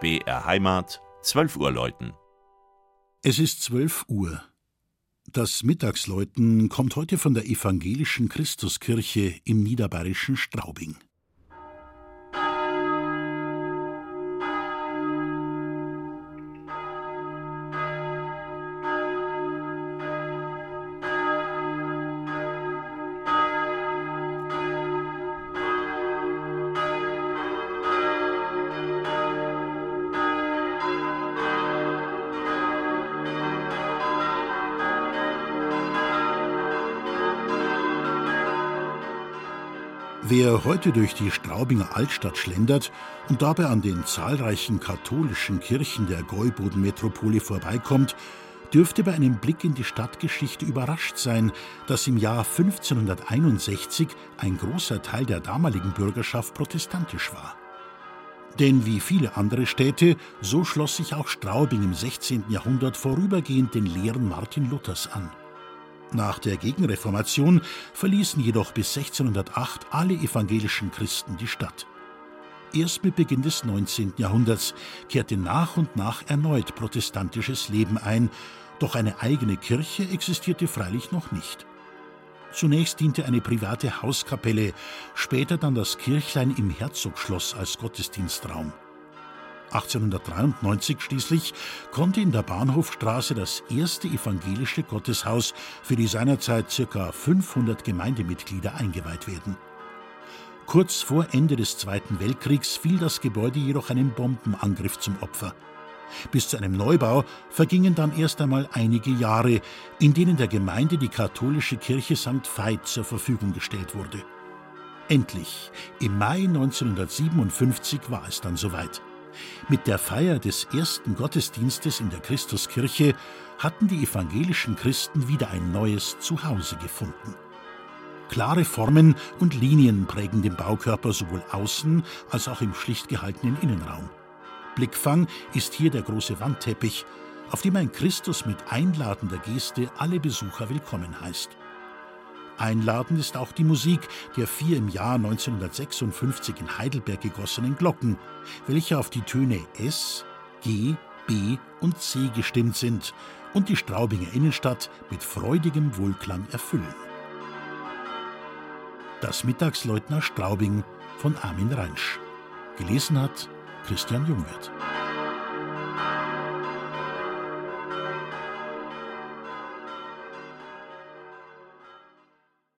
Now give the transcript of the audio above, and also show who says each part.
Speaker 1: BR Heimat, 12 Uhr läuten.
Speaker 2: Es ist 12 Uhr. Das Mittagsläuten kommt heute von der evangelischen Christuskirche im niederbayerischen Straubing. Wer heute durch die Straubinger Altstadt schlendert und dabei an den zahlreichen katholischen Kirchen der Gäuboden-Metropole vorbeikommt, dürfte bei einem Blick in die Stadtgeschichte überrascht sein, dass im Jahr 1561 ein großer Teil der damaligen Bürgerschaft protestantisch war. Denn wie viele andere Städte, so schloss sich auch Straubing im 16. Jahrhundert vorübergehend den Lehren Martin Luthers an. Nach der Gegenreformation verließen jedoch bis 1608 alle evangelischen Christen die Stadt. Erst mit Beginn des 19. Jahrhunderts kehrte nach und nach erneut protestantisches Leben ein, doch eine eigene Kirche existierte freilich noch nicht. Zunächst diente eine private Hauskapelle, später dann das Kirchlein im Herzogschloss als Gottesdienstraum. 1893 schließlich konnte in der Bahnhofstraße das erste evangelische Gotteshaus für die seinerzeit ca. 500 Gemeindemitglieder eingeweiht werden. Kurz vor Ende des Zweiten Weltkriegs fiel das Gebäude jedoch einem Bombenangriff zum Opfer. Bis zu einem Neubau vergingen dann erst einmal einige Jahre, in denen der Gemeinde die katholische Kirche St. Veit zur Verfügung gestellt wurde. Endlich, im Mai 1957 war es dann soweit. Mit der Feier des ersten Gottesdienstes in der Christuskirche hatten die evangelischen Christen wieder ein neues Zuhause gefunden. Klare Formen und Linien prägen den Baukörper sowohl außen als auch im schlicht gehaltenen Innenraum. Blickfang ist hier der große Wandteppich, auf dem ein Christus mit einladender Geste alle Besucher willkommen heißt. Einladend ist auch die Musik der vier im Jahr 1956 in Heidelberg gegossenen Glocken, welche auf die Töne S, G, B und C gestimmt sind und die Straubinger Innenstadt mit freudigem Wohlklang erfüllen. Das Mittagsleutner Straubing von Armin Reinsch. Gelesen hat Christian Jungwirth.